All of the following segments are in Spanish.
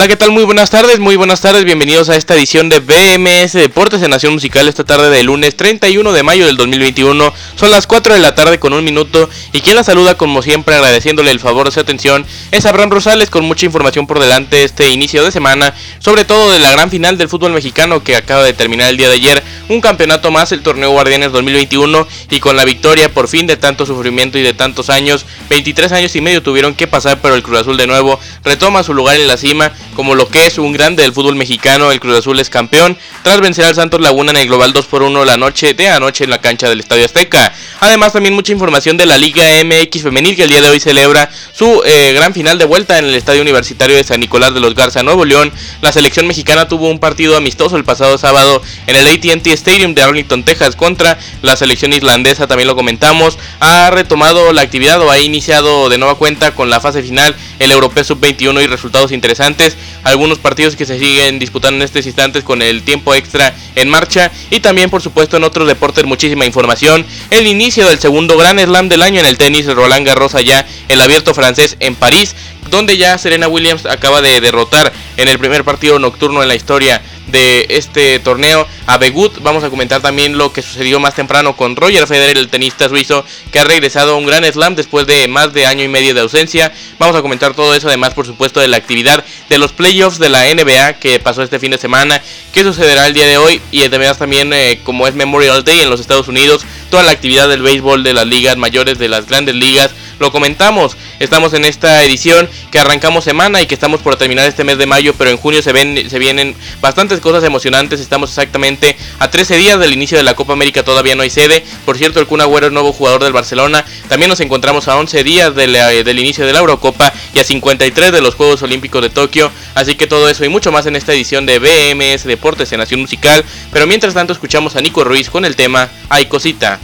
Hola, ¿qué tal? Muy buenas tardes, muy buenas tardes, bienvenidos a esta edición de BMS Deportes en Nación Musical esta tarde de lunes 31 de mayo del 2021. Son las 4 de la tarde con un minuto y quien la saluda como siempre agradeciéndole el favor de su atención es Abraham Rosales con mucha información por delante este inicio de semana, sobre todo de la gran final del fútbol mexicano que acaba de terminar el día de ayer, un campeonato más, el torneo Guardianes 2021 y con la victoria por fin de tanto sufrimiento y de tantos años, 23 años y medio tuvieron que pasar pero el Cruz Azul de nuevo retoma su lugar en la cima como lo que es un grande del fútbol mexicano, el Cruz Azul es campeón, tras vencer al Santos Laguna en el global 2 por 1 la noche de anoche en la cancha del Estadio Azteca. Además también mucha información de la Liga MX femenil que el día de hoy celebra su eh, gran final de vuelta en el Estadio Universitario de San Nicolás de los Garza, Nuevo León. La selección mexicana tuvo un partido amistoso el pasado sábado en el ATT Stadium de Arlington, Texas contra la selección islandesa, también lo comentamos, ha retomado la actividad o ha iniciado de nueva cuenta con la fase final el Europeo Sub-21 y resultados interesantes algunos partidos que se siguen disputando en estos instantes con el tiempo extra en marcha y también por supuesto en otros deportes muchísima información. El inicio del segundo Gran Slam del año en el tenis Roland Garros allá el abierto francés en París donde ya Serena Williams acaba de derrotar en el primer partido nocturno en la historia de este torneo a Begut. Vamos a comentar también lo que sucedió más temprano con Roger Federer, el tenista suizo, que ha regresado a un gran slam después de más de año y medio de ausencia. Vamos a comentar todo eso, además, por supuesto, de la actividad de los playoffs de la NBA que pasó este fin de semana, qué sucederá el día de hoy y además también, eh, como es Memorial Day en los Estados Unidos, toda la actividad del béisbol de las ligas mayores, de las grandes ligas lo comentamos. Estamos en esta edición que arrancamos semana y que estamos por terminar este mes de mayo, pero en junio se, ven, se vienen bastantes cosas emocionantes. Estamos exactamente a 13 días del inicio de la Copa América, todavía no hay sede. Por cierto, el Kun Agüero es nuevo jugador del Barcelona. También nos encontramos a 11 días del inicio de la Eurocopa y a 53 de los Juegos Olímpicos de Tokio. Así que todo eso y mucho más en esta edición de BMS Deportes en Nación Musical. Pero mientras tanto escuchamos a Nico Ruiz con el tema Hay Cosita.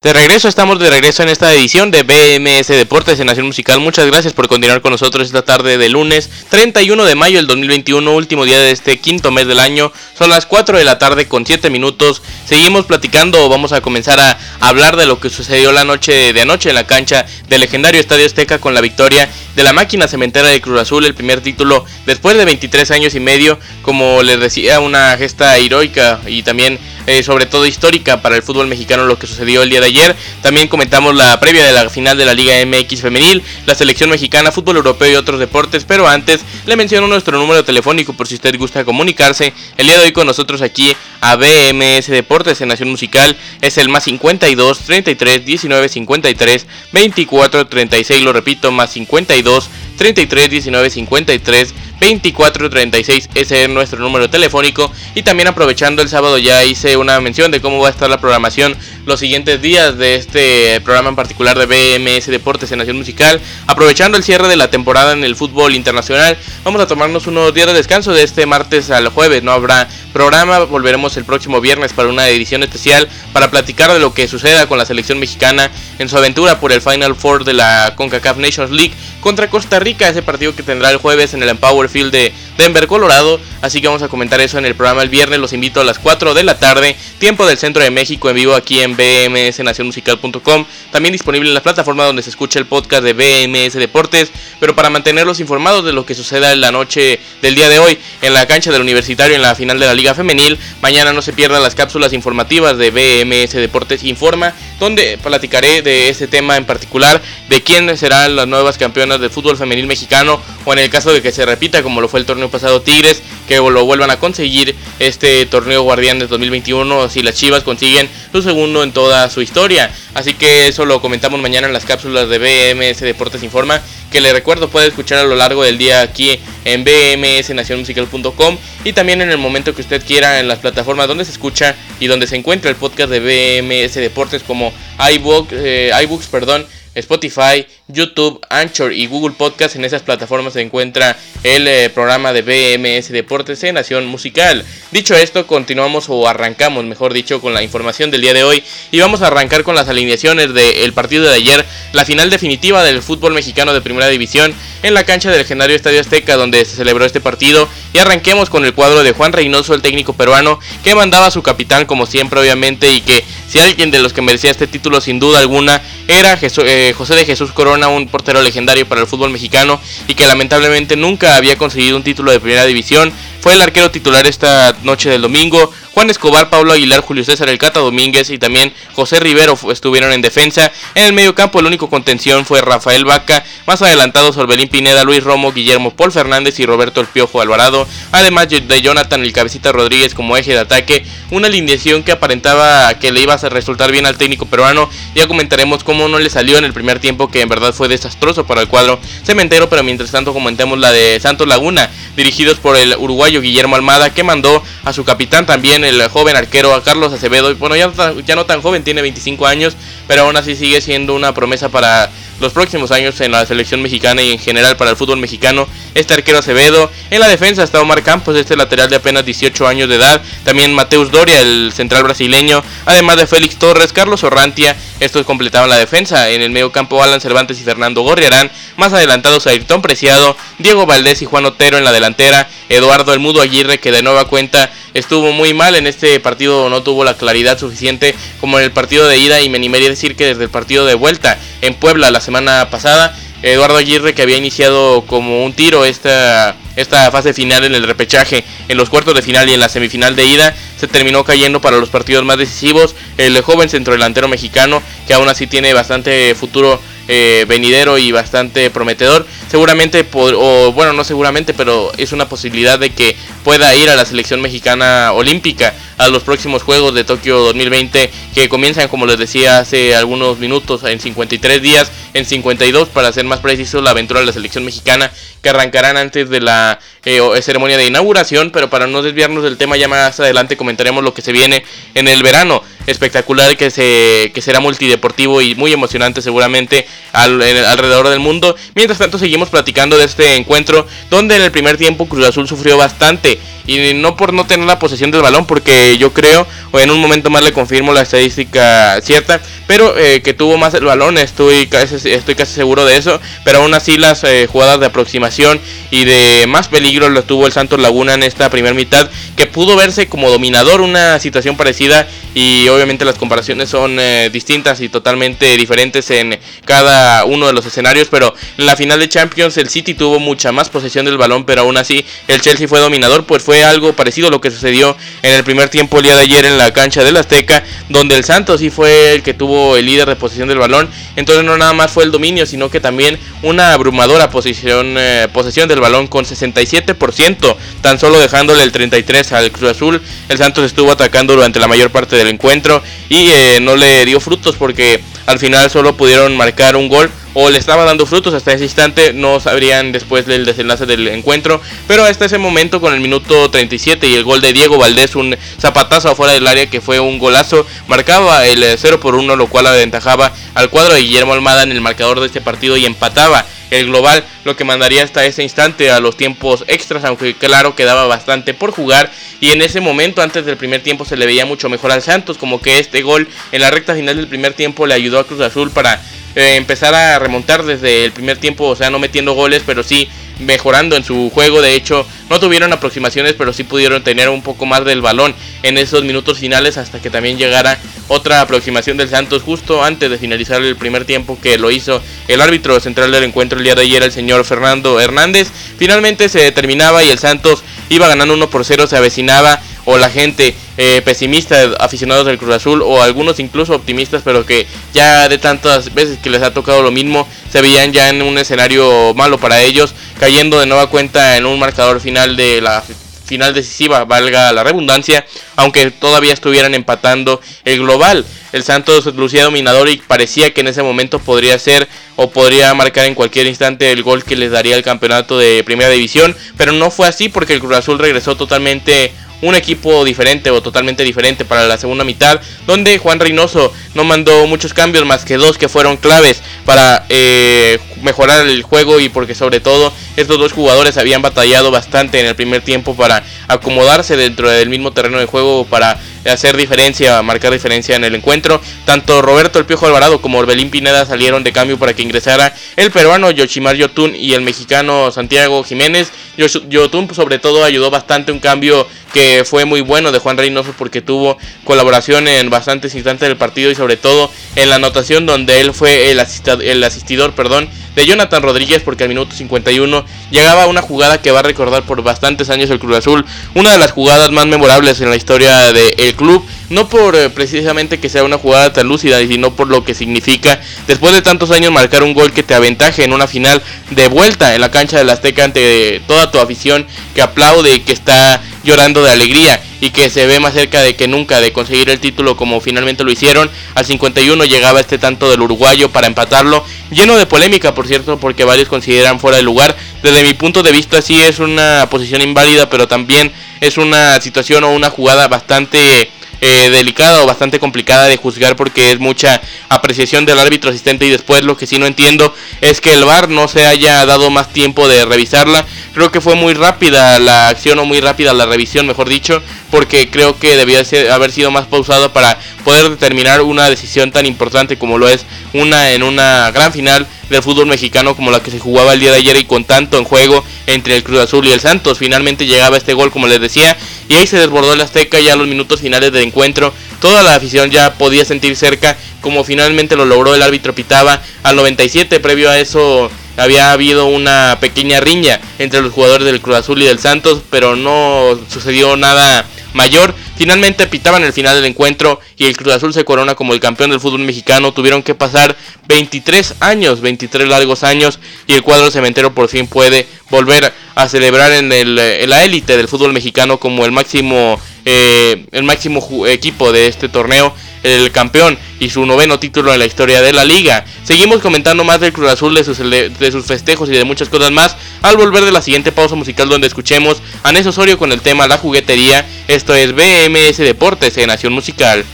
De regreso, estamos de regreso en esta edición de BMS Deportes en Nación Musical. Muchas gracias por continuar con nosotros esta tarde de lunes 31 de mayo del 2021, último día de este quinto mes del año. Son las 4 de la tarde con 7 minutos. Seguimos platicando, vamos a comenzar a hablar de lo que sucedió la noche de anoche en la cancha del legendario Estadio Azteca con la victoria de la máquina cementera de Cruz Azul, el primer título después de 23 años y medio, como les decía, una gesta heroica y también eh, sobre todo histórica para el fútbol mexicano lo que sucedió el día de ayer. También comentamos la previa de la final de la Liga MX femenil, la selección mexicana, fútbol europeo y otros deportes, pero antes le menciono nuestro número telefónico por si usted gusta comunicarse. El día de hoy con nosotros aquí a BMS Deportes en Nación Musical es el más 52 33 19 53 24 36, lo repito, más 52 33 19 53 24 36 ese es nuestro número telefónico. Y también aprovechando el sábado ya hice una mención de cómo va a estar la programación los siguientes días de este programa en particular de BMS Deportes en Nación Musical. Aprovechando el cierre de la temporada en el fútbol internacional vamos a tomarnos unos días de descanso de este martes al jueves. No habrá programa volveremos el próximo viernes para una edición especial para platicar de lo que suceda con la selección mexicana en su aventura por el Final Four de la CONCACAF Nations League contra Costa Rica ese partido que tendrá el jueves en el Empower Field de Denver, Colorado. Así que vamos a comentar eso en el programa el viernes. Los invito a las 4 de la tarde, tiempo del centro de México, en vivo aquí en bmsnacionmusical.com. También disponible en la plataforma donde se escucha el podcast de BMS Deportes. Pero para mantenerlos informados de lo que suceda en la noche del día de hoy en la cancha del Universitario en la final de la Liga Femenil, mañana no se pierdan las cápsulas informativas de BMS Deportes Informa, donde platicaré de este tema en particular, de quién serán las nuevas campeonas del fútbol femenil mexicano, o en el caso de que se repita como lo fue el torneo pasado Tigres, que lo vuelvan a conseguir este torneo Guardianes 2021 si las Chivas consiguen su segundo en toda su historia. Así que eso lo comentamos mañana en las cápsulas de BMS Deportes Informa, que le recuerdo puede escuchar a lo largo del día aquí en bmsnacionmusical.com y también en el momento que usted quiera en las plataformas donde se escucha y donde se encuentra el podcast de BMS Deportes como iBooks, eh, iBooks perdón, Spotify, YouTube, Anchor y Google Podcast. En esas plataformas se encuentra el eh, programa de BMS Deportes en Nación Musical. Dicho esto, continuamos o arrancamos, mejor dicho, con la información del día de hoy y vamos a arrancar con las alineaciones del partido de ayer, la final definitiva del fútbol mexicano de Primera División en la cancha del legendario Estadio Azteca donde se celebró este partido y arranquemos con el cuadro de Juan Reynoso, el técnico peruano, que mandaba a su capitán como siempre obviamente y que si alguien de los que merecía este título sin duda alguna era eh, José de Jesús Corona, un portero legendario para el fútbol mexicano y que lamentablemente nunca había conseguido un título de primera división. Fue el arquero titular esta noche del domingo. Juan Escobar, Pablo Aguilar, Julio César El Cata Domínguez y también José Rivero estuvieron en defensa. En el medio campo el único contención fue Rafael Vaca, más adelantado Sorbelín Pineda, Luis Romo, Guillermo Paul Fernández y Roberto El Piojo Alvarado, además de Jonathan El Cabecita Rodríguez como eje de ataque, una alineación que aparentaba que le iba a resultar bien al técnico peruano. Ya comentaremos cómo no le salió en el primer tiempo que en verdad fue desastroso para el cuadro cementero, pero mientras tanto comentemos la de Santos Laguna, dirigidos por el uruguayo Guillermo Almada, que mandó a su capitán también el joven arquero a Carlos Acevedo. Bueno, ya, ya no tan joven, tiene 25 años, pero aún así sigue siendo una promesa para los próximos años en la selección mexicana y en general para el fútbol mexicano. Este arquero Acevedo. En la defensa está Omar Campos, este lateral de apenas 18 años de edad. También Mateus Doria, el central brasileño. Además de Félix Torres, Carlos Orrantia. Estos completaban la defensa. En el medio campo Alan Cervantes y Fernando Gorriarán. Más adelantados Ayrton Preciado, Diego Valdés y Juan Otero en la delantera. Eduardo El Mudo Aguirre que de nueva cuenta estuvo muy mal en este partido. No tuvo la claridad suficiente como en el partido de ida. Y me animaría a decir que desde el partido de vuelta en Puebla la semana pasada. Eduardo Aguirre que había iniciado como un tiro esta, esta fase final en el repechaje, en los cuartos de final y en la semifinal de ida, se terminó cayendo para los partidos más decisivos. El joven centrodelantero mexicano que aún así tiene bastante futuro eh, venidero y bastante prometedor. Seguramente, o bueno, no seguramente, pero es una posibilidad de que pueda ir a la selección mexicana olímpica a los próximos Juegos de Tokio 2020 que comienzan, como les decía hace algunos minutos, en 53 días, en 52 para ser más preciso, la aventura de la selección mexicana que arrancarán antes de la eh, ceremonia de inauguración, pero para no desviarnos del tema ya más adelante comentaremos lo que se viene en el verano espectacular que, se, que será multideportivo y muy emocionante seguramente alrededor del mundo. Mientras tanto seguimos platicando de este encuentro donde en el primer tiempo Cruz Azul sufrió bastante y no por no tener la posesión del balón porque yo creo o en un momento más le confirmo la estadística cierta pero eh, que tuvo más el balón estoy casi, estoy casi seguro de eso pero aún así las eh, jugadas de aproximación y de más peligro lo tuvo el Santos Laguna en esta primera mitad que pudo verse como dominador una situación parecida y obviamente las comparaciones son eh, distintas y totalmente diferentes en cada uno de los escenarios, pero en la final de Champions el City tuvo mucha más posesión del balón, pero aún así el Chelsea fue dominador, pues fue algo parecido a lo que sucedió en el primer tiempo el día de ayer en la cancha del Azteca, donde el Santos sí fue el que tuvo el líder de posesión del balón, entonces no nada más fue el dominio, sino que también una abrumadora posición, eh, posesión del balón con 67%, tan solo dejándole el 33 al Cruz Azul, el Santos estuvo atacando durante la mayor parte del encuentro y eh, no le dio frutos porque al final solo pudieron marcar un gol o le estaba dando frutos. Hasta ese instante, no sabrían después del desenlace del encuentro, pero hasta ese momento con el minuto 37 y el gol de Diego Valdés, un zapatazo afuera del área que fue un golazo, marcaba el 0 eh, por 1, lo cual aventajaba al cuadro de Guillermo Almada en el marcador de este partido y empataba el global, lo que mandaría hasta ese instante a los tiempos extras, aunque claro quedaba bastante por jugar. Y en ese momento antes del primer tiempo se le veía mucho mejor al Santos, como que este gol en la recta final del primer tiempo le ayudó a Cruz Azul para eh, empezar a remontar desde el primer tiempo, o sea, no metiendo goles, pero sí mejorando en su juego. De hecho, no tuvieron aproximaciones, pero sí pudieron tener un poco más del balón en esos minutos finales hasta que también llegara otra aproximación del Santos justo antes de finalizar el primer tiempo que lo hizo el árbitro central del encuentro el día de ayer, el señor Fernando Hernández. Finalmente se terminaba y el Santos iba ganando 1 por 0, se avecinaba o la gente eh, pesimista, aficionados del Cruz Azul, o algunos incluso optimistas, pero que ya de tantas veces que les ha tocado lo mismo, se veían ya en un escenario malo para ellos, cayendo de nueva cuenta en un marcador final de la final decisiva, valga la redundancia, aunque todavía estuvieran empatando el global. El Santos lucía dominador y parecía que en ese momento podría ser o podría marcar en cualquier instante el gol que les daría el campeonato de primera división, pero no fue así porque el Cruz Azul regresó totalmente un equipo diferente o totalmente diferente para la segunda mitad, donde Juan Reynoso no mandó muchos cambios más que dos que fueron claves para eh, mejorar el juego y porque sobre todo estos dos jugadores habían batallado bastante en el primer tiempo para acomodarse dentro del mismo terreno de juego para hacer diferencia, marcar diferencia en el encuentro. Tanto Roberto El Piojo Alvarado como Orbelín Pineda salieron de cambio para que ingresara el peruano Yoshimar Yotun y el mexicano Santiago Jiménez. Yotun sobre todo ayudó bastante un cambio que fue muy bueno de Juan Reynoso porque tuvo colaboración en bastantes instantes del partido y sobre todo en la anotación donde él fue el, el asistidor perdón, de Jonathan Rodríguez porque al minuto 51 llegaba una jugada que va a recordar por bastantes años el Cruz Azul, una de las jugadas más memorables en la historia del club, no por eh, precisamente que sea una jugada tan lúcida, sino por lo que significa después de tantos años marcar un gol que te aventaje en una final de vuelta en la cancha del Azteca ante toda tu afición que aplaude y que está llorando de alegría y que se ve más cerca de que nunca de conseguir el título como finalmente lo hicieron. Al 51 llegaba este tanto del uruguayo para empatarlo, lleno de polémica por cierto, porque varios consideran fuera de lugar. Desde mi punto de vista sí es una posición inválida, pero también es una situación o una jugada bastante eh, delicada o bastante complicada de juzgar porque es mucha apreciación del árbitro asistente y después lo que sí no entiendo es que el VAR no se haya dado más tiempo de revisarla. Creo que fue muy rápida la acción o muy rápida la revisión, mejor dicho, porque creo que debía haber sido más pausado para poder determinar una decisión tan importante como lo es una en una gran final del fútbol mexicano como la que se jugaba el día de ayer y con tanto en juego entre el Cruz Azul y el Santos. Finalmente llegaba este gol, como les decía, y ahí se desbordó el Azteca ya a los minutos finales del encuentro. Toda la afición ya podía sentir cerca como finalmente lo logró el árbitro Pitaba al 97. Previo a eso había habido una pequeña riña entre los jugadores del Cruz Azul y del Santos, pero no sucedió nada mayor. Finalmente pitaban el final del encuentro y el Cruz Azul se corona como el campeón del fútbol mexicano. Tuvieron que pasar 23 años, 23 largos años y el cuadro cementero por fin puede volver a celebrar en, el, en la élite del fútbol mexicano como el máximo, eh, el máximo equipo de este torneo el campeón y su noveno título en la historia de la liga. Seguimos comentando más del Cruz Azul, de sus, festejos y de muchas cosas más al volver de la siguiente pausa musical donde escuchemos a Nes Osorio con el tema La juguetería. Esto es BMS Deportes en Nación Musical.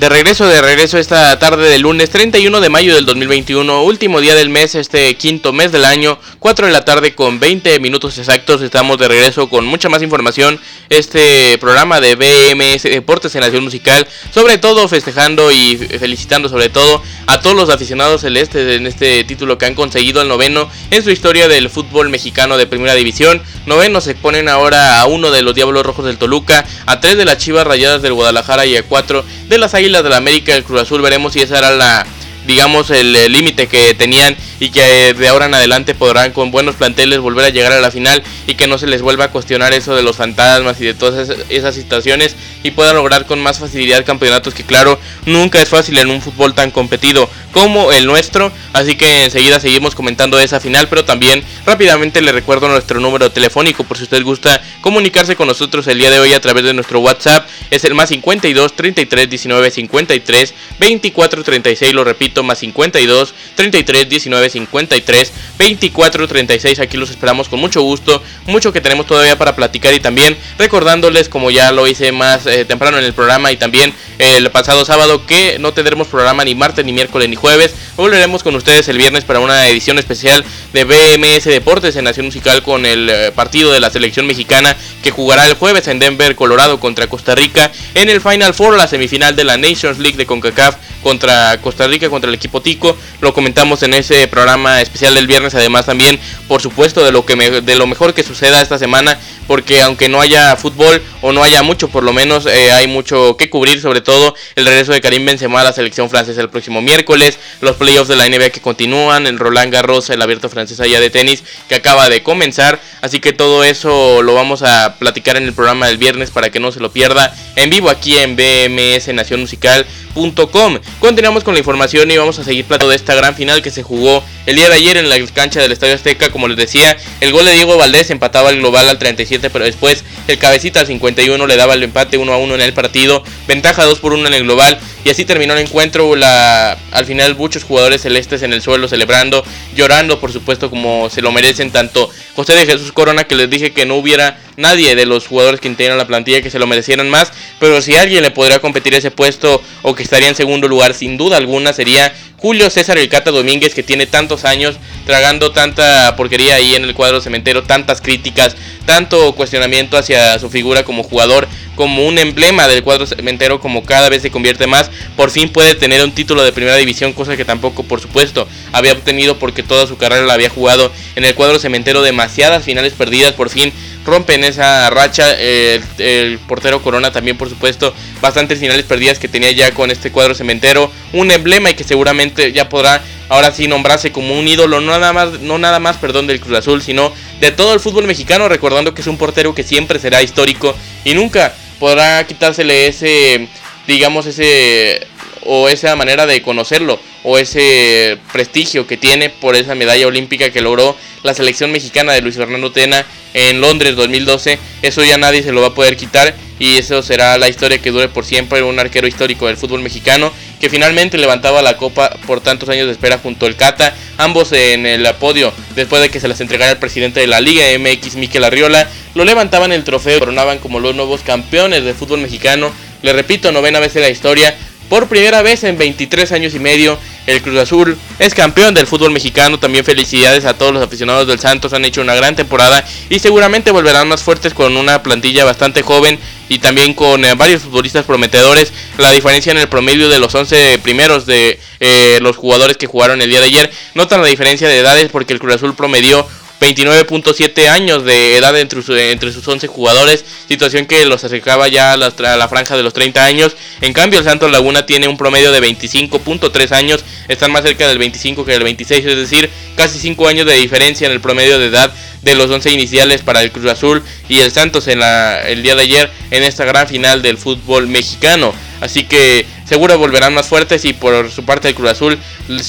De regreso, de regreso esta tarde del lunes 31 de mayo del 2021, último día del mes, este quinto mes del año, 4 de la tarde con 20 minutos exactos, estamos de regreso con mucha más información, este programa de BMS Deportes en Nación Musical, sobre todo festejando y felicitando sobre todo a todos los aficionados celestes en este título que han conseguido el noveno en su historia del fútbol mexicano de primera división, noveno se ponen ahora a uno de los Diablos Rojos del Toluca, a tres de las Chivas Rayadas del Guadalajara y a cuatro de las Águilas de la América, el Cruz Azul, veremos si esa era la digamos el límite que tenían y que de ahora en adelante podrán con buenos planteles volver a llegar a la final y que no se les vuelva a cuestionar eso de los fantasmas y de todas esas, situaciones y puedan lograr con más facilidad campeonatos que claro nunca es fácil en un fútbol tan competido como el nuestro. Así que enseguida seguimos comentando esa final pero también rápidamente le recuerdo nuestro número telefónico por si usted gusta comunicarse con nosotros el día de hoy a través de nuestro WhatsApp. Es el más 52 33 19 53 24 36 lo repito más 52 33 19 53 24 36 aquí los esperamos con mucho gusto mucho que tenemos todavía para platicar y también recordándoles como ya lo hice más eh, temprano en el programa y también el pasado sábado que no tendremos programa ni martes ni miércoles ni jueves. Volveremos con ustedes el viernes para una edición especial de BMS Deportes en Nación Musical con el eh, partido de la selección mexicana que jugará el jueves en Denver Colorado contra Costa Rica. En el Final Four la semifinal de la Nations League de CONCACAF contra Costa Rica contra el equipo Tico lo comentamos en ese programa especial del viernes, además también, por supuesto, de lo que de lo mejor que suceda esta semana, porque aunque no haya fútbol o no haya mucho, por lo menos eh, hay mucho que cubrir, sobre todo el regreso de Karim Benzema a la selección francesa el próximo miércoles, los playoffs de la NBA que continúan, el Roland Garros, el abierto francés allá de tenis que acaba de comenzar, así que todo eso lo vamos a platicar en el programa del viernes para que no se lo pierda en vivo aquí en BMS Nación Musical.com. Continuamos con la información y vamos a seguir plato de esta gran final que se jugó el día de ayer en la cancha del Estadio Azteca. Como les decía, el gol de Diego Valdés empataba el global al 37, pero después el cabecita al 51 le daba el empate 1 a 1 en el partido. Ventaja 2 por 1 en el global. Y así terminó el encuentro. La, al final muchos jugadores celestes en el suelo celebrando, llorando por supuesto como se lo merecen tanto José de Jesús Corona que les dije que no hubiera nadie de los jugadores que integran la plantilla que se lo merecieran más. Pero si alguien le podría competir ese puesto o que estaría en segundo lugar sin duda alguna sería Julio César El Cata Domínguez que tiene tantos años tragando tanta porquería ahí en el cuadro cementero, tantas críticas, tanto cuestionamiento hacia su figura como jugador, como un emblema del cuadro cementero, como cada vez se convierte más, por fin puede tener un título de primera división, cosa que tampoco, por supuesto, había obtenido porque toda su carrera la había jugado en el cuadro cementero, demasiadas finales perdidas, por fin rompen esa racha. el portero Corona también, por supuesto, bastantes finales perdidas que tenía ya con este cuadro cementero. Un emblema y que seguramente ya podrá ahora sí nombrarse como un ídolo, no nada más, no nada más perdón, del Cruz Azul, sino de todo el fútbol mexicano, recordando que es un portero que siempre será histórico y nunca podrá quitársele ese, digamos, ese o esa manera de conocerlo o ese prestigio que tiene por esa medalla olímpica que logró la selección mexicana de Luis Fernando Tena en Londres 2012. Eso ya nadie se lo va a poder quitar y eso será la historia que dure por siempre. Un arquero histórico del fútbol mexicano que finalmente levantaba la copa por tantos años de espera junto al Cata. Ambos en el podio después de que se las entregara el presidente de la Liga MX, Miquel Arriola. Lo levantaban el trofeo, coronaban como los nuevos campeones del fútbol mexicano. Le repito, novena vez en la historia. Por primera vez en 23 años y medio, el Cruz Azul es campeón del fútbol mexicano. También felicidades a todos los aficionados del Santos. Han hecho una gran temporada y seguramente volverán más fuertes con una plantilla bastante joven y también con eh, varios futbolistas prometedores. La diferencia en el promedio de los 11 primeros de eh, los jugadores que jugaron el día de ayer. Notan la diferencia de edades porque el Cruz Azul promedió 29.7 años de edad entre, entre, sus 11 jugadores, situación que los acercaba ya a la, a la, franja de los 30 años. En cambio, el Santos Laguna tiene un promedio de 25.3 años, están más cerca del 25 que del 26, es decir, casi 5 años de diferencia en el promedio de edad de los 11 iniciales para el Cruz Azul y el Santos en la, el día de ayer en esta gran final del fútbol mexicano. Así que seguro volverán más fuertes y por su parte el Cruz Azul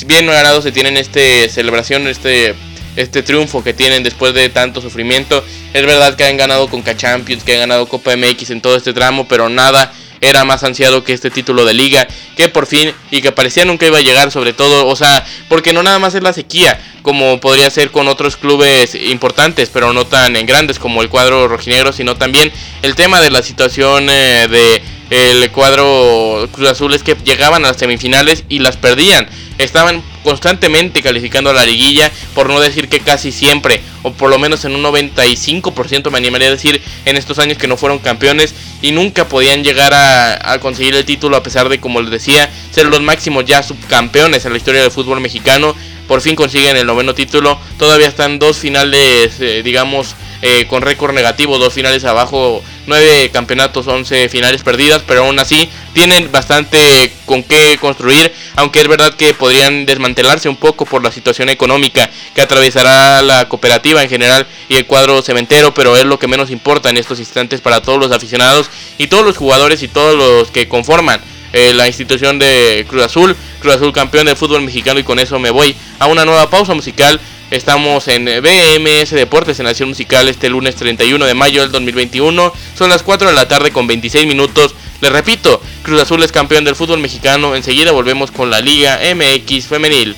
bien ganado se tienen este celebración, este este triunfo que tienen después de tanto sufrimiento. Es verdad que han ganado con Champions, que han ganado Copa MX en todo este tramo, pero nada era más ansiado que este título de liga, que por fin y que parecía nunca iba a llegar, sobre todo, o sea, porque no nada más es la sequía, como podría ser con otros clubes importantes, pero no tan en grandes como el cuadro rojinegro, sino también el tema de la situación eh, de el cuadro Cruz Azul es que llegaban a las semifinales y las perdían. Estaban constantemente calificando a la liguilla, por no decir que casi siempre, o por lo menos en un 95% me animaría a decir en estos años que no fueron campeones y nunca podían llegar a, conseguir el título a pesar de, como les decía, ser los máximos ya subcampeones en la historia del fútbol mexicano. Por fin consiguen el noveno título, todavía están dos finales, eh, digamos, eh, con récord negativo, dos finales abajo, nueve campeonatos, once finales perdidas, pero aún así tienen bastante con qué construir, aunque es verdad que podrían desmantelarse un poco por la situación económica que atravesará la cooperativa en general y el cuadro cementero, pero es lo que menos importa en estos instantes para todos los aficionados y todos los jugadores y todos los que conforman eh, la institución de Cruz Azul, Cruz Azul campeón del fútbol mexicano y con eso me voy a una nueva pausa musical Estamos en BMS Deportes en Nación Musical este lunes 31 de mayo del 2021. Son las 4 de la tarde con 26 minutos. Les repito, Cruz Azul es campeón del fútbol mexicano. Enseguida volvemos con la Liga MX Femenil.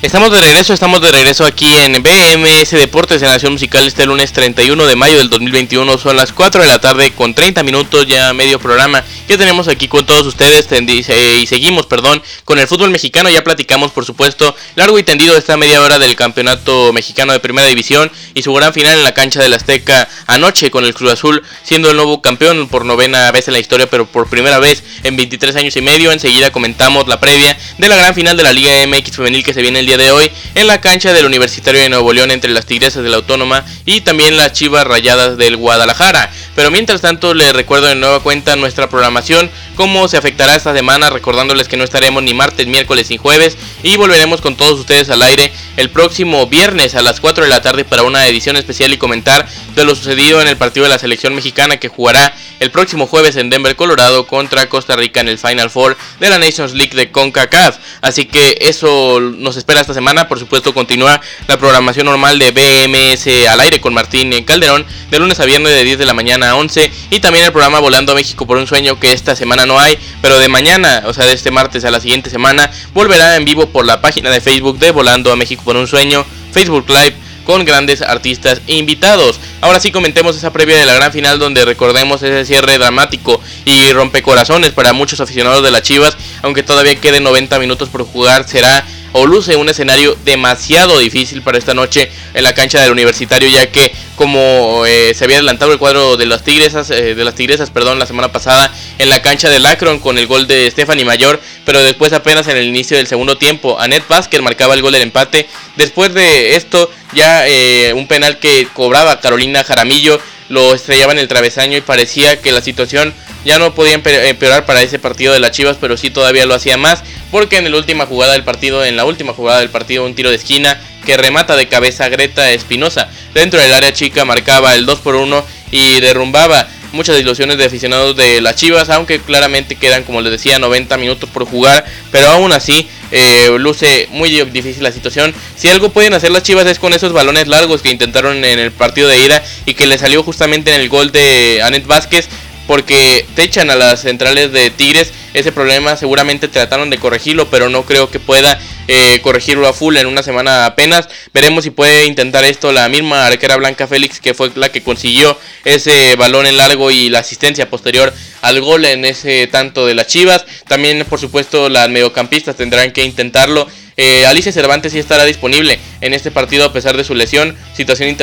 Estamos de regreso, estamos de regreso aquí en BMS Deportes en Nación Musical este lunes 31 de mayo del 2021. Son las 4 de la tarde con 30 minutos ya medio programa que tenemos aquí con todos ustedes y seguimos, perdón, con el fútbol mexicano. Ya platicamos, por supuesto, largo y tendido esta media hora del campeonato mexicano de primera división y su gran final en la cancha del Azteca anoche con el Cruz Azul siendo el nuevo campeón por novena vez en la historia, pero por primera vez en 23 años y medio. Enseguida comentamos la previa de la gran final de la Liga MX femenil que se viene el día de hoy en la cancha del Universitario de Nuevo León entre las Tigresas de la Autónoma y también las Chivas Rayadas del Guadalajara. Pero mientras tanto les recuerdo de nueva cuenta nuestra programación, cómo se afectará esta semana, recordándoles que no estaremos ni martes, miércoles ni jueves y volveremos con todos ustedes al aire el próximo viernes a las 4 de la tarde para una edición especial y comentar de lo sucedido en el partido de la selección mexicana que jugará el próximo jueves en Denver, Colorado, contra Costa Rica en el Final Four de la Nations League de CONCACAF. Así que eso nos espera esta semana. Por supuesto, continúa la programación normal de BMS al aire con Martín Calderón, de lunes a viernes de 10 de la mañana a 11. Y también el programa Volando a México por un sueño que esta semana no hay, pero de mañana, o sea, de este martes a la siguiente semana, volverá en vivo por la página de Facebook de Volando a México por un sueño, Facebook Live con grandes artistas invitados. Ahora sí comentemos esa previa de la gran final donde recordemos ese cierre dramático y rompecorazones para muchos aficionados de las Chivas, aunque todavía queden 90 minutos por jugar, será o luce un escenario demasiado difícil para esta noche en la cancha del Universitario, ya que como eh, se había adelantado el cuadro de las Tigresas, eh, de las Tigresas, perdón, la semana pasada en la cancha del Akron con el gol de Stephanie Mayor, pero después apenas en el inicio del segundo tiempo, Anet Vázquez marcaba el gol del empate. Después de esto, ya eh, un penal que cobraba Carolina Jaramillo lo estrellaba en el travesaño y parecía que la situación ya no podía empeorar para ese partido de las Chivas, pero sí todavía lo hacía más, porque en la última jugada del partido, en la última jugada del partido, un tiro de esquina que remata de cabeza Greta Espinosa dentro del área chica marcaba el 2 por 1 y derrumbaba muchas ilusiones de aficionados de las Chivas, aunque claramente quedan, como les decía, 90 minutos por jugar, pero aún así eh, luce muy difícil la situación. Si algo pueden hacer las Chivas es con esos balones largos que intentaron en el partido de ida y que le salió justamente en el gol de Anet Vázquez porque te echan a las centrales de Tigres. Ese problema seguramente trataron de corregirlo, pero no creo que pueda eh, corregirlo a full en una semana apenas. Veremos si puede intentar esto la misma arquera Blanca Félix, que fue la que consiguió ese balón en largo y la asistencia posterior al gol en ese tanto de las Chivas. También, por supuesto, las mediocampistas tendrán que intentarlo. Eh, Alicia Cervantes sí estará disponible en este partido a pesar de su lesión, situación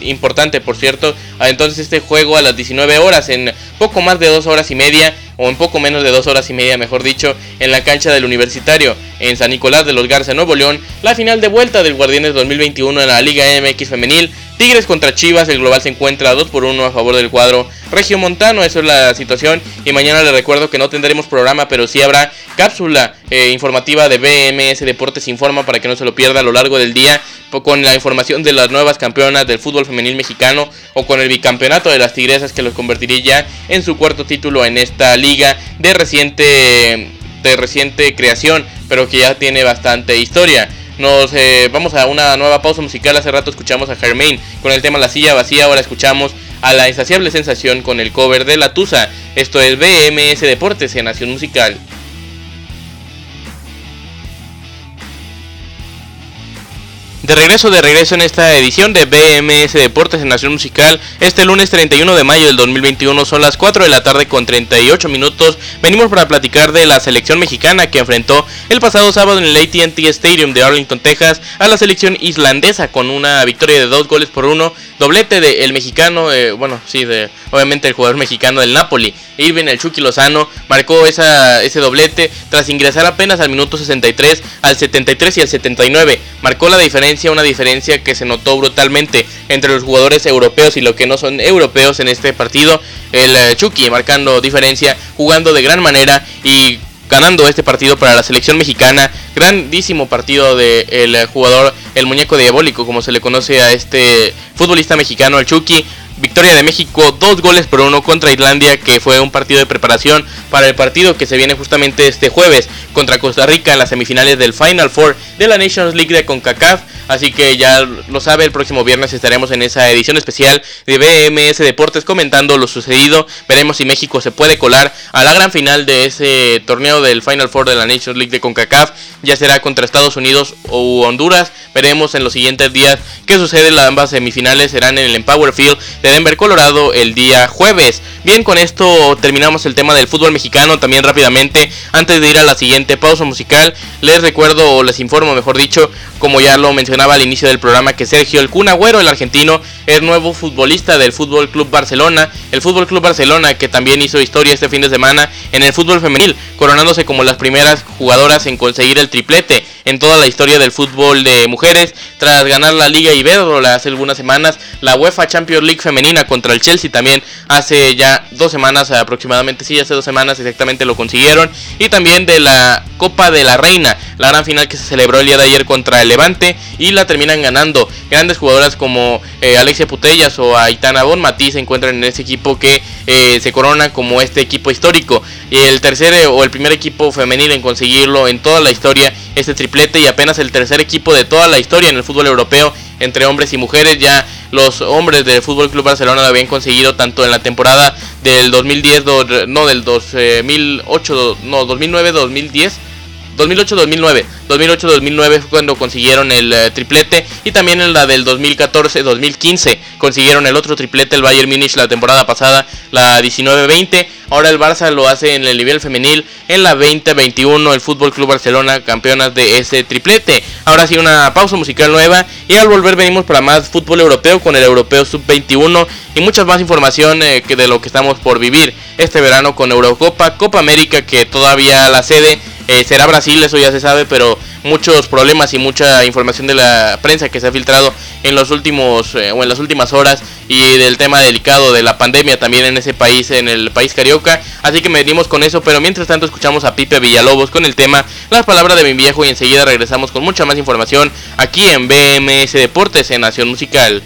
importante por cierto. Entonces este juego a las 19 horas, en poco más de dos horas y media, o en poco menos de dos horas y media, mejor dicho, en la cancha del Universitario, en San Nicolás de los Garza, Nuevo León, la final de vuelta del Guardianes 2021 en la Liga MX Femenil. Tigres contra Chivas, el global se encuentra 2 por 1 a favor del cuadro Regio Montano, eso es la situación. Y mañana les recuerdo que no tendremos programa, pero sí habrá cápsula eh, informativa de BMS Deportes Informa para que no se lo pierda a lo largo del día con la información de las nuevas campeonas del fútbol femenil mexicano o con el bicampeonato de las Tigresas que los convertiría ya en su cuarto título en esta liga de reciente de reciente creación, pero que ya tiene bastante historia. Nos eh, vamos a una nueva pausa musical. Hace rato escuchamos a Germain con el tema La silla vacía. Ahora escuchamos a la insaciable sensación con el cover de La Tusa. Esto es BMS Deportes en Nación Musical. De regreso, de regreso en esta edición de BMS Deportes en Nación Musical, este lunes 31 de mayo del 2021 son las 4 de la tarde con 38 minutos. Venimos para platicar de la selección mexicana que enfrentó el pasado sábado en el ATT Stadium de Arlington, Texas, a la selección islandesa con una victoria de dos goles por uno, doblete del mexicano, eh, bueno, sí, de obviamente el jugador mexicano del Napoli, Irving el Chucky Lozano, marcó esa, ese doblete tras ingresar apenas al minuto 63, al 73 y al 79. Marcó la diferencia, una diferencia que se notó brutalmente entre los jugadores europeos y los que no son europeos en este partido. El eh, Chucky marcando diferencia, jugando de gran manera y ganando este partido para la selección mexicana. Grandísimo partido del el jugador, el muñeco diabólico, como se le conoce a este futbolista mexicano, el Chucky. Victoria de México, dos goles por uno contra Islandia, que fue un partido de preparación para el partido que se viene justamente este jueves contra Costa Rica en las semifinales del Final Four de la Nations League de CONCACAF. Así que ya lo sabe, el próximo viernes estaremos en esa edición especial de BMS Deportes comentando lo sucedido. Veremos si México se puede colar a la gran final de ese torneo del Final Four de la Nations League de CONCACAF. Ya será contra Estados Unidos o Honduras. Veremos en los siguientes días qué sucede. Las ambas semifinales serán en el Empower Field de Denver, Colorado, el día jueves. Bien, con esto terminamos el tema del fútbol mexicano. También rápidamente, antes de ir a la siguiente pausa musical, les recuerdo o les informo, mejor dicho, como ya lo mencionaba al inicio del programa, que Sergio El Cunagüero, el argentino, es nuevo futbolista del Fútbol Club Barcelona. El Fútbol Club Barcelona, que también hizo historia este fin de semana en el fútbol femenil, coronándose como las primeras jugadoras en conseguir el triplete en toda la historia del fútbol de mujeres, tras ganar la Liga Iberdrola hace algunas semanas, la UEFA Champions League femenil contra el Chelsea también hace ya dos semanas aproximadamente, sí, hace dos semanas exactamente lo consiguieron. Y también de la Copa de la Reina, la gran final que se celebró el día de ayer contra el Levante y la terminan ganando. Grandes jugadoras como eh, Alexia Putellas o Aitana Bonmatí se encuentran en ese equipo que eh, se corona como este equipo histórico. El tercer eh, o el primer equipo femenil en conseguirlo en toda la historia, este triplete y apenas el tercer equipo de toda la historia en el fútbol europeo entre hombres y mujeres. Ya los hombres del Fútbol Club Barcelona lo habían conseguido tanto en la temporada del 2010, no del 2008, no 2009, 2010 2008-2009. 2008-2009 fue cuando consiguieron el eh, triplete y también en la del 2014-2015 consiguieron el otro triplete el Bayern Munich la temporada pasada, la 19-20. Ahora el Barça lo hace en el nivel femenil en la 20-21 el Fútbol Club Barcelona campeonas de ese triplete. Ahora sí una pausa musical nueva y al volver venimos para más fútbol europeo con el Europeo Sub-21 y mucha más información eh, que de lo que estamos por vivir este verano con Eurocopa, Copa América que todavía la sede eh, será Brasil, eso ya se sabe, pero muchos problemas y mucha información de la prensa que se ha filtrado en los últimos eh, o en las últimas horas y del tema delicado de la pandemia también en ese país, en el país carioca. Así que venimos con eso, pero mientras tanto escuchamos a Pipe Villalobos con el tema Las palabras de mi viejo y enseguida regresamos con mucha más información aquí en BMS Deportes en Nación Musical.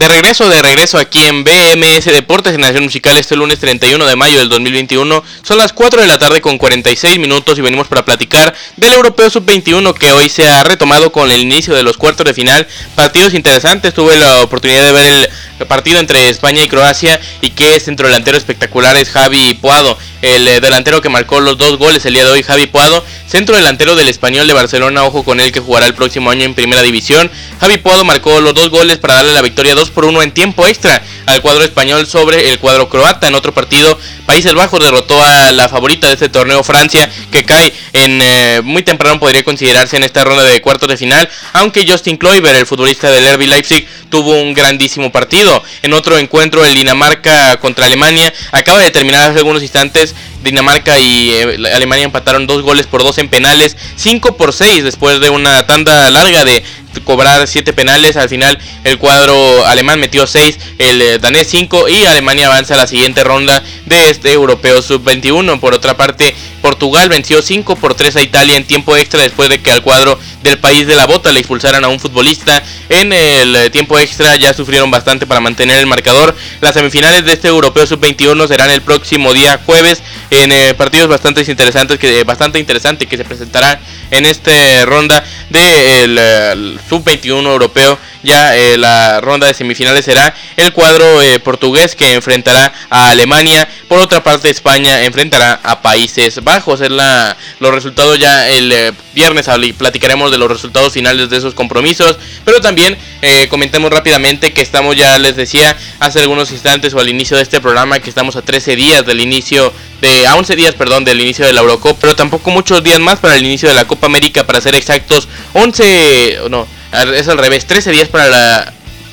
De regreso, de regreso aquí en BMS Deportes en Nación Musical este lunes 31 de mayo del 2021. Son las 4 de la tarde con 46 minutos y venimos para platicar del Europeo Sub-21 que hoy se ha retomado con el inicio de los cuartos de final. Partidos interesantes, tuve la oportunidad de ver el partido entre España y Croacia y que centro delantero espectacular es Javi Puado el eh, delantero que marcó los dos goles el día de hoy, Javi Puado, centro delantero del español de Barcelona, ojo con él que jugará el próximo año en primera división. Javi Puado marcó los dos goles para darle la victoria 2 por 1 en tiempo extra al cuadro español sobre el cuadro croata. En otro partido, Países Bajos derrotó a la favorita de este torneo, Francia, que cae en eh, muy temprano, podría considerarse en esta ronda de cuartos de final, aunque Justin Kluivert, el futbolista del RB Leipzig, tuvo un grandísimo partido. En otro encuentro, el Dinamarca contra Alemania, acaba de terminar hace algunos instantes Dinamarca y eh, Alemania empataron dos goles por dos en penales, 5 por 6 después de una tanda larga de cobrar 7 penales. Al final el cuadro alemán metió 6, el eh, danés 5 y Alemania avanza a la siguiente ronda de este europeo sub-21. Por otra parte, Portugal venció 5 por 3 a Italia en tiempo extra después de que al cuadro del país de la bota le expulsaran a un futbolista. En el eh, tiempo extra ya sufrieron bastante para mantener el marcador. Las semifinales de este europeo sub-21 serán el próximo día jueves en eh, partidos bastante interesantes que bastante interesante que se presentará en esta ronda del de sub-21 europeo ya eh, la ronda de semifinales será el cuadro eh, portugués que enfrentará a Alemania. Por otra parte, España enfrentará a Países Bajos. Es la, los resultados ya el eh, viernes platicaremos de los resultados finales de esos compromisos. Pero también comentemos rápidamente que estamos ya, les decía, hace algunos instantes o al inicio de este programa que estamos a 13 días del inicio de a 11 días, perdón, del inicio de la Eurocopa, pero tampoco muchos días más para el inicio de la Copa América para ser exactos, 11 no, es al revés, 13 días para la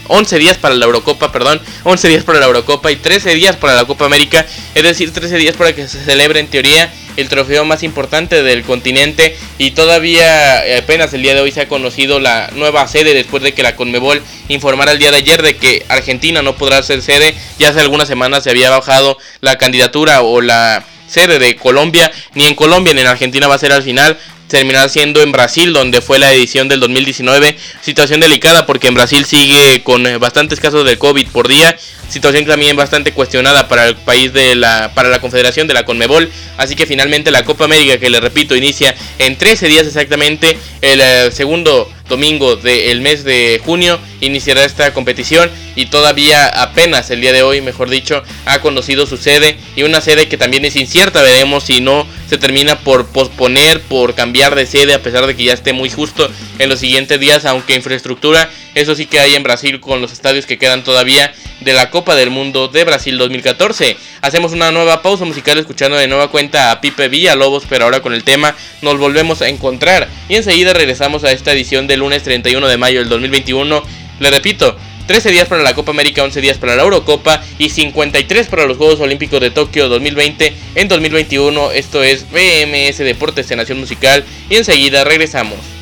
11 días para la Eurocopa, perdón, 11 días para la Eurocopa y 13 días para la Copa América, es decir, 13 días para que se celebre en teoría el trofeo más importante del continente. Y todavía eh, apenas el día de hoy se ha conocido la nueva sede después de que la Conmebol informara el día de ayer de que Argentina no podrá ser sede, ya hace algunas semanas se había bajado la candidatura o la sede de Colombia, ni en Colombia ni en Argentina va a ser al final, terminar siendo en Brasil, donde fue la edición del 2019. Situación delicada porque en Brasil sigue con eh, bastantes casos de COVID por día. Situación también bastante cuestionada para el país de la, para la Confederación de la Conmebol. Así que finalmente la Copa América, que le repito, inicia en 13 días exactamente, el eh, segundo domingo del mes de junio iniciará esta competición y todavía apenas el día de hoy, mejor dicho, ha conocido su sede y una sede que también es incierta, veremos si no se termina por posponer, por cambiar de sede a pesar de que ya esté muy justo en los siguientes días, aunque infraestructura, eso sí que hay en Brasil con los estadios que quedan todavía de la Copa del Mundo de Brasil 2014. Hacemos una nueva pausa musical escuchando de nueva cuenta a Pipe Villalobos, pero ahora con el tema nos volvemos a encontrar y enseguida regresamos a esta edición del lunes 31 de mayo del 2021. Le repito, 13 días para la Copa América, 11 días para la Eurocopa y 53 para los Juegos Olímpicos de Tokio 2020 en 2021. Esto es BMS Deportes de Nación Musical y enseguida regresamos.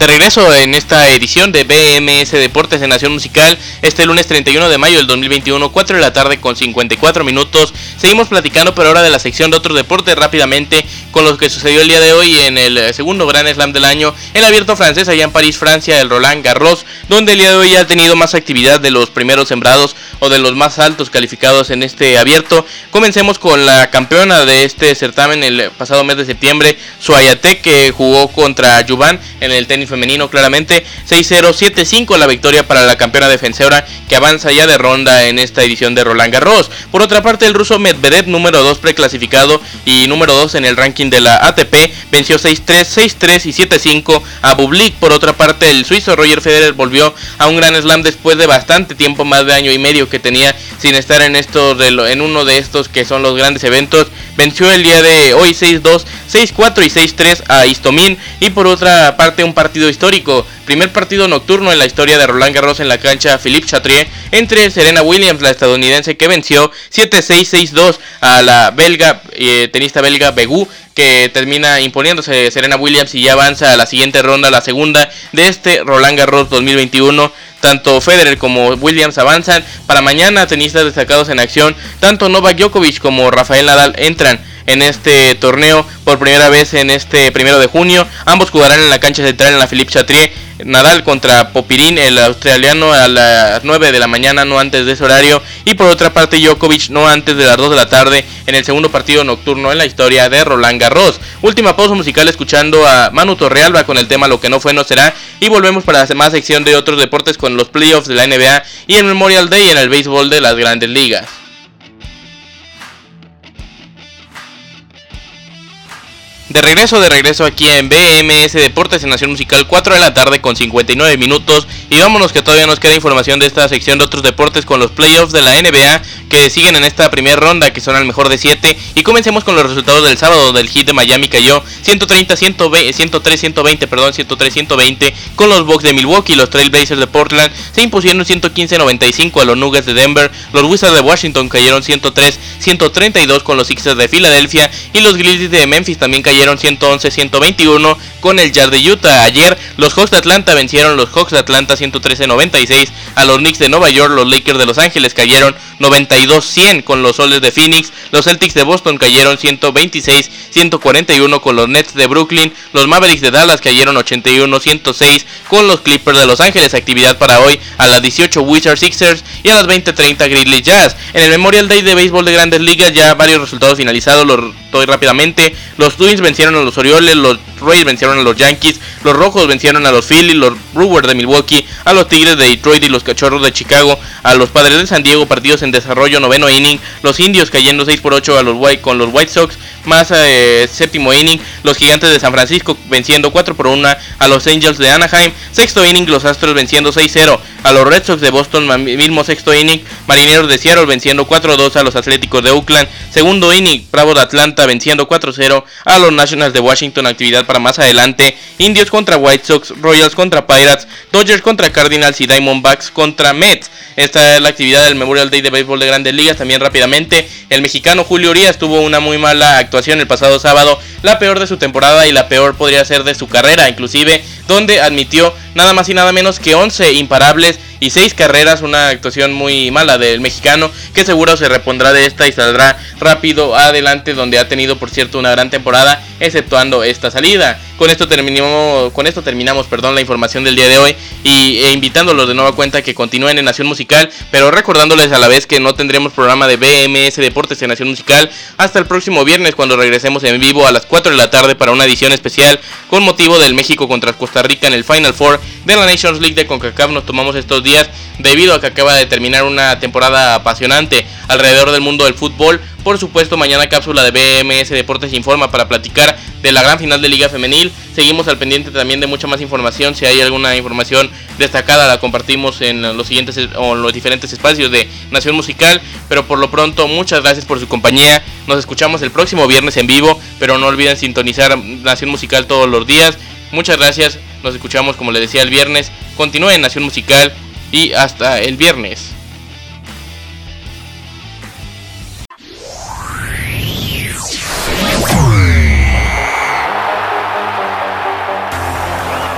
De regreso en esta edición de BMS Deportes en Nación Musical, este lunes 31 de mayo del 2021, 4 de la tarde con 54 minutos. Seguimos platicando pero ahora de la sección de otros deportes rápidamente con lo que sucedió el día de hoy en el segundo Gran Slam del año, el abierto francés allá en París, Francia, el Roland Garros, donde el día de hoy ha tenido más actividad de los primeros sembrados o de los más altos calificados en este abierto. Comencemos con la campeona de este certamen el pasado mes de septiembre, Suayate, que jugó contra Yuban en el tenis femenino claramente. 6-0, 7-5 la victoria para la campeona defensora que avanza ya de ronda en esta edición de Roland Garros. Por otra parte, el ruso Medvedev, número 2 preclasificado y número 2 en el ranking de la ATP, venció 6-3, 6-3 y 7-5 a Bublik. Por otra parte, el suizo Roger Federer volvió a un gran slam después de bastante tiempo, más de año y medio que tenía sin estar en, estos de en uno de estos que son los grandes eventos. Venció el día de hoy 6-2, 6-4 y 6-3 a Istomin. Y por otra parte, un partido histórico. Primer partido nocturno en la historia de Roland Garros en la cancha Philippe Chatrier entre Serena Williams, la estadounidense que venció 7-6, 6-2 a la belga, eh, tenista belga Begu que termina imponiéndose Serena Williams y ya avanza a la siguiente ronda, la segunda de este Roland Garros 2021. Tanto Federer como Williams avanzan. Para mañana, tenistas destacados en acción, tanto Novak Djokovic como Rafael Nadal entran en este torneo por primera vez en este primero de junio. Ambos jugarán en la cancha central en la Philippe Chatrier. Nadal contra Popirín, el australiano, a las 9 de la mañana, no antes de ese horario. Y por otra parte, Djokovic, no antes de las 2 de la tarde, en el segundo partido nocturno en la historia de Roland Garros. Última pausa musical escuchando a Manu Torrealba con el tema Lo que no fue, no será. Y volvemos para la más sección de otros deportes con los playoffs de la NBA y el Memorial Day en el béisbol de las grandes ligas. De regreso, de regreso aquí en BMS Deportes en Nación Musical, 4 de la tarde con 59 minutos. Y vámonos que todavía nos queda información de esta sección de otros deportes con los playoffs de la NBA que siguen en esta primera ronda, que son al mejor de 7. Y comencemos con los resultados del sábado del Heat de Miami cayó 130, 120, 103, 120, perdón, 103, 120 con los Bucks de Milwaukee. Los Trailblazers de Portland se impusieron 115, 95 a los Nuggets de Denver. Los Wizards de Washington cayeron 103, 132 con los Sixers de Filadelfia. Y los Grizzlies de Memphis también cayeron 111-121 con el Jazz de Utah. Ayer los Hawks de Atlanta vencieron los Hawks de Atlanta 113-96 a los Knicks de Nueva York. Los Lakers de Los Ángeles cayeron 92-100 con los Soles de Phoenix. Los Celtics de Boston cayeron 126-141 con los Nets de Brooklyn. Los Mavericks de Dallas cayeron 81-106 con los Clippers de Los Ángeles. Actividad para hoy a las 18 Wizards Sixers y a las 20:30 Grizzlies Jazz. En el Memorial Day de béisbol de Grandes Ligas ya varios resultados finalizados. Los doy rápidamente. Los Twins vencieron a los Orioles, los Rays vencieron a los Yankees, los Rojos vencieron a los Phillies, los Brewers de Milwaukee, a los Tigres de Detroit y los Cachorros de Chicago, a los Padres de San Diego, partidos en desarrollo, noveno inning, los Indios cayendo 6 por 8 a los White, con los White Sox, más eh, séptimo inning, los Gigantes de San Francisco venciendo 4 por 1 a los Angels de Anaheim, sexto inning, los Astros venciendo 6-0 a los Red Sox de Boston, mismo sexto inning, Marineros de Seattle venciendo 4-2 a los Atléticos de Oakland, segundo inning, Bravo de Atlanta venciendo 4-0 a los Nationals de Washington, actividad para más adelante, Indios contra White Sox, Royals contra Pirates, Dodgers contra Cardinals y Diamondbacks contra Mets. Esta es la actividad del Memorial Day de Béisbol de Grandes Ligas. También rápidamente, el mexicano Julio Urias tuvo una muy mala actuación el pasado sábado, la peor de su temporada y la peor podría ser de su carrera, inclusive donde admitió nada más y nada menos que 11 imparables y 6 carreras, una actuación muy mala del mexicano que seguro se repondrá de esta y saldrá rápido adelante donde ha tenido por cierto una gran temporada exceptuando esta salida. Con esto terminamos, con esto terminamos perdón, la información del día de hoy y e invitándolos de nueva cuenta que continúen en Nación Musical, pero recordándoles a la vez que no tendremos programa de BMS Deportes en Nación Musical hasta el próximo viernes cuando regresemos en vivo a las 4 de la tarde para una edición especial con motivo del México contra Costa Rica en el Final Four de la Nations League de CONCACAF. Nos tomamos estos días debido a que acaba de terminar una temporada apasionante alrededor del mundo del fútbol. Por supuesto, mañana cápsula de BMS Deportes Informa para platicar de la gran final de Liga Femenil. Seguimos al pendiente también de mucha más información. Si hay alguna información destacada, la compartimos en los siguientes o los diferentes espacios de Nación Musical. Pero por lo pronto, muchas gracias por su compañía. Nos escuchamos el próximo viernes en vivo. Pero no olviden sintonizar Nación Musical todos los días. Muchas gracias. Nos escuchamos, como les decía, el viernes. Continúen en Nación Musical y hasta el viernes.